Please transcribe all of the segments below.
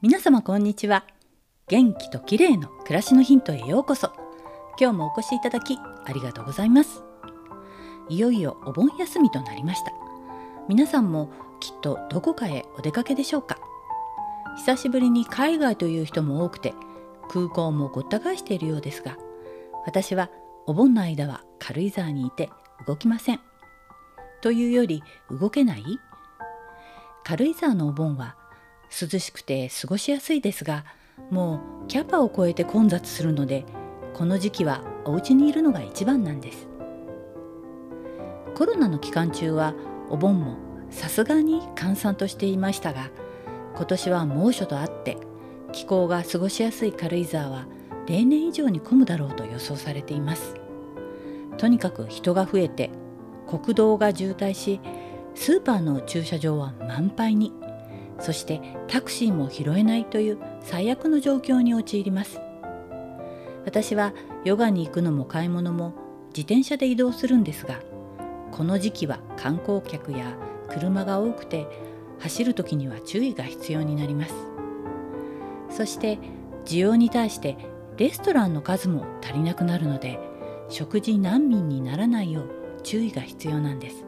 皆様こんにちは。元気と綺麗の暮らしのヒントへようこそ。今日もお越しいただきありがとうございます。いよいよお盆休みとなりました。皆さんもきっとどこかへお出かけでしょうか。久しぶりに海外という人も多くて空港もごった返しているようですが私はお盆の間は軽井沢にいて動きません。というより動けない？軽井沢のお盆は涼しくて過ごしやすいですがもうキャパを超えて混雑するのでこの時期はお家にいるのが一番なんです。コロナの期間中はお盆もさすがに閑散としていましたが今年は猛暑とあって気候が過ごしやすい軽井沢は例年以上に混むだろうと予想されています。とにかく人が増えて国道が渋滞しスーパーの駐車場は満杯に。そしてタクシーも拾えないという最悪の状況に陥ります。私はヨガに行くのも買い物も自転車で移動するんですがこの時期は観光客や車が多くて走る時には注意が必要になります。そして需要に対してレストランの数も足りなくなるので食事難民にならないよう注意が必要なんです。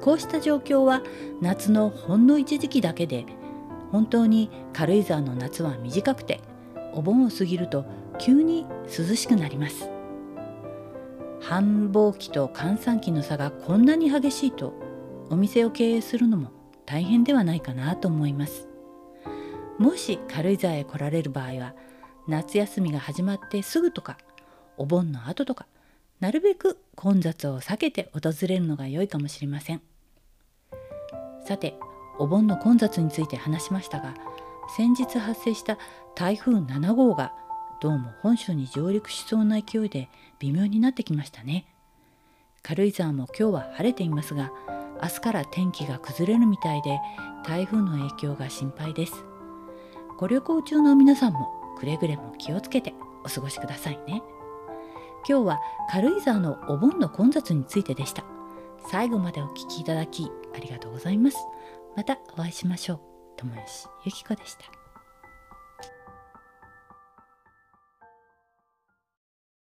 こうした状況は夏のほんの一時期だけで本当に軽井沢の夏は短くてお盆を過ぎると急に涼しくなります。繁忙期と閑散期の差がこんなに激しいとお店を経営するのも大変ではないかなと思います。もし軽井沢へ来られる場合は夏休みが始まってすぐとかお盆の後とかなるべく混雑を避けて訪れるのが良いかもしれません。さてお盆の混雑について話しましたが先日発生した台風7号がどうも本州に上陸しそうな勢いで微妙になってきましたね。軽井沢も今日は晴れていますが明日から天気が崩れるみたいで台風の影響が心配です。ご旅行中の皆さんもくれぐれも気をつけてお過ごしくださいね。今日は軽井沢のお盆の混雑についてでした。最後までお聞きいただきありがとうございます。またお会いしましょう。友吉ゆき子でした。